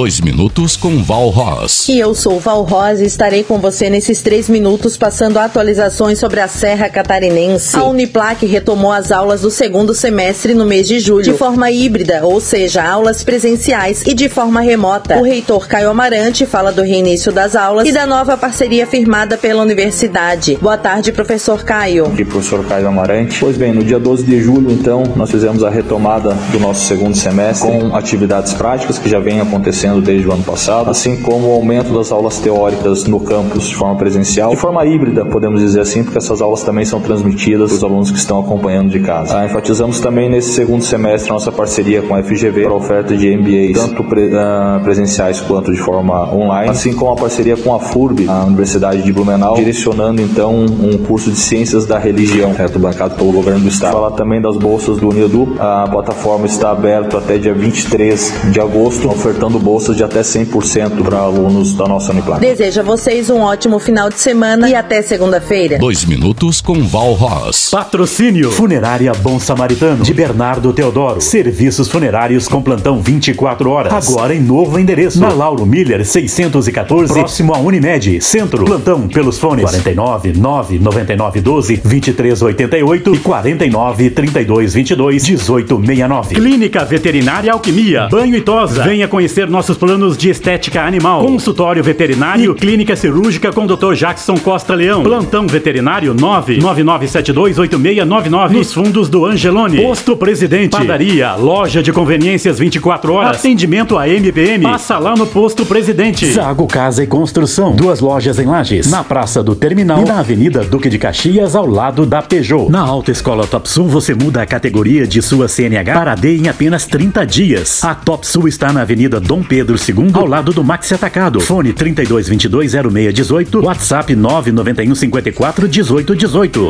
Dois minutos com Val Ross. E eu sou Val Ross e estarei com você nesses três minutos passando atualizações sobre a Serra Catarinense. A Uniplac retomou as aulas do segundo semestre no mês de julho, de forma híbrida, ou seja, aulas presenciais e de forma remota. O reitor Caio Amarante fala do reinício das aulas e da nova parceria firmada pela universidade. Boa tarde, professor Caio. Aqui, professor Caio Amarante. Pois bem, no dia 12 de julho, então, nós fizemos a retomada do nosso segundo semestre com atividades práticas que já vem acontecendo desde o ano passado, assim como o aumento das aulas teóricas no campus de forma presencial, de forma híbrida, podemos dizer assim, porque essas aulas também são transmitidas para os alunos que estão acompanhando de casa. Ah, enfatizamos também nesse segundo semestre nossa parceria com a FGV para a oferta de MBAs, tanto pre, uh, presenciais quanto de forma online, assim como a parceria com a FURB, a Universidade de Blumenau, direcionando então um curso de Ciências da Religião, certo, bancado pelo governo do estado. Falar também das bolsas do Unidu, a plataforma está aberta até dia 23 de agosto, ofertando bolsas de até 100% para alunos da nossa Uniplac. Desejo a vocês um ótimo final de semana e até segunda-feira. Dois minutos com Val Ross. Patrocínio Funerária Bom Samaritano de Bernardo Teodoro. Serviços funerários com plantão 24 horas. Agora em novo endereço. Na Lauro Miller 614, próximo à Unimed. Centro. Plantão pelos fones 49 999 12 2388 e 49 32 22 1869. Clínica Veterinária Alquimia. Banho e tosa. Venha conhecer nossos planos de estética animal. Consultório veterinário e clínica cirúrgica com Dr. Jackson Costa Leão. Plantão veterinário 999728699 nos fundos do Angelone. Posto Presidente. Padaria, loja de conveniências 24 horas. Atendimento a MPM. Passa lá no Posto Presidente. Zago Casa e Construção. Duas lojas em Lages. Na Praça do Terminal e na Avenida Duque de Caxias ao lado da Peugeot. Na Alta Escola Top Sul você muda a categoria de sua CNH para D em apenas 30 dias. A Top Sul está na Avenida Dom Pedro II, ao lado do Maxi Atacado. Fone 32220618, WhatsApp 991 54 1818.